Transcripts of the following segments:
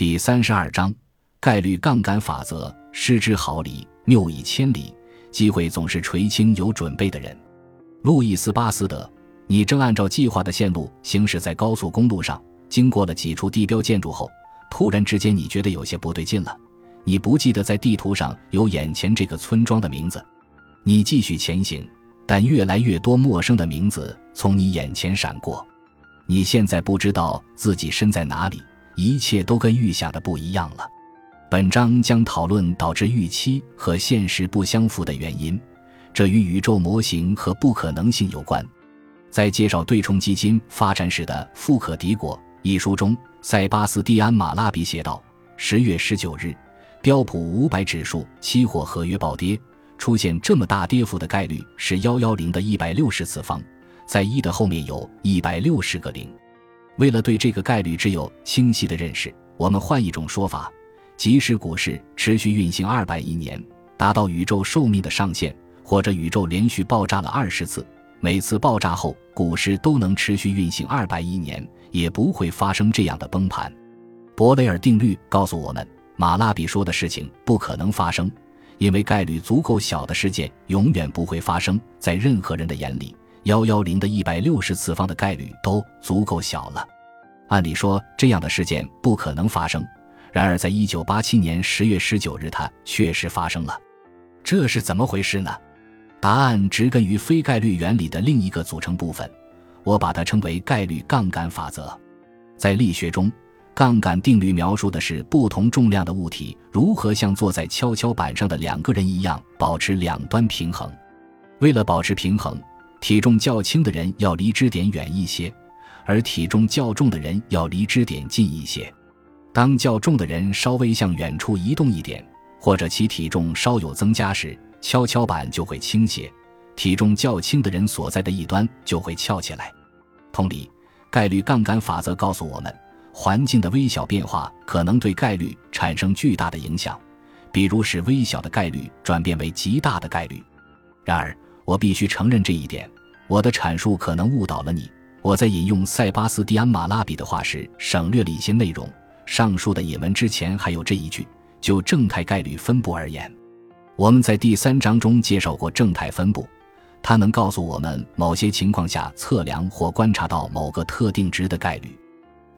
第三十二章概率杠杆法则：失之毫厘，谬以千里。机会总是垂青有准备的人。路易斯·巴斯德，你正按照计划的线路行驶在高速公路上，经过了几处地标建筑后，突然之间你觉得有些不对劲了。你不记得在地图上有眼前这个村庄的名字。你继续前行，但越来越多陌生的名字从你眼前闪过。你现在不知道自己身在哪里。一切都跟预想的不一样了。本章将讨论导致预期和现实不相符的原因，这与宇宙模型和不可能性有关。在介绍对冲基金发展史的《富可敌国》一书中，塞巴斯蒂安·马拉比写道：十月十九日，标普五百指数期货合约暴跌，出现这么大跌幅的概率是幺幺零的一百六十次方，在一的后面有一百六十个零。为了对这个概率只有清晰的认识，我们换一种说法：即使股市持续运行二百亿年，达到宇宙寿命的上限，或者宇宙连续爆炸了二十次，每次爆炸后股市都能持续运行二百亿年，也不会发生这样的崩盘。伯雷尔定律告诉我们，马拉比说的事情不可能发生，因为概率足够小的事件永远不会发生在任何人的眼里。幺幺零的一百六十次方的概率都足够小了，按理说这样的事件不可能发生。然而，在一九八七年十月十九日，它确实发生了。这是怎么回事呢？答案植根于非概率原理的另一个组成部分，我把它称为概率杠杆法则。在力学中，杠杆定律描述的是不同重量的物体如何像坐在跷跷板上的两个人一样保持两端平衡。为了保持平衡。体重较轻的人要离支点远一些，而体重较重的人要离支点近一些。当较重的人稍微向远处移动一点，或者其体重稍有增加时，跷跷板就会倾斜，体重较轻的人所在的一端就会翘起来。同理，概率杠杆法则告诉我们，环境的微小变化可能对概率产生巨大的影响，比如使微小的概率转变为极大的概率。然而，我必须承认这一点，我的阐述可能误导了你。我在引用塞巴斯蒂安·马拉比的话时，省略了一些内容。上述的引文之前还有这一句：就正态概率分布而言，我们在第三章中介绍过正态分布，它能告诉我们某些情况下测量或观察到某个特定值的概率。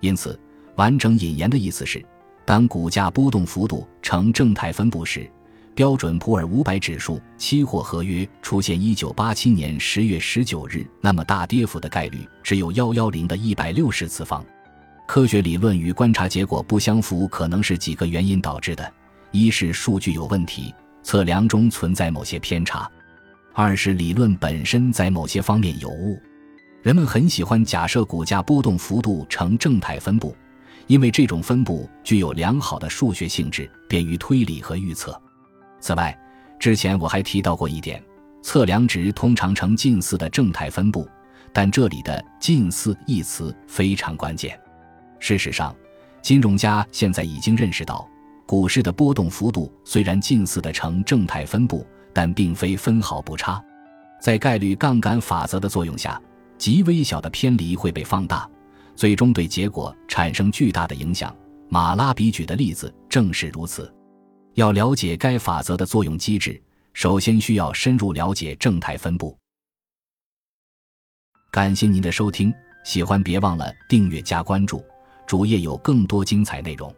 因此，完整引言的意思是：当股价波动幅度呈正态分布时。标准普尔五百指数期货合约出现一九八七年十月十九日那么大跌幅的概率只有幺幺零的一百六十次方。科学理论与观察结果不相符，可能是几个原因导致的：一是数据有问题，测量中存在某些偏差；二是理论本身在某些方面有误。人们很喜欢假设股价波动幅度呈正态分布，因为这种分布具有良好的数学性质，便于推理和预测。此外，之前我还提到过一点，测量值通常呈近似的正态分布，但这里的“近似”一词非常关键。事实上，金融家现在已经认识到，股市的波动幅度虽然近似的呈正态分布，但并非分毫不差。在概率杠杆法则的作用下，极微小的偏离会被放大，最终对结果产生巨大的影响。马拉比举的例子正是如此。要了解该法则的作用机制，首先需要深入了解正态分布。感谢您的收听，喜欢别忘了订阅加关注，主页有更多精彩内容。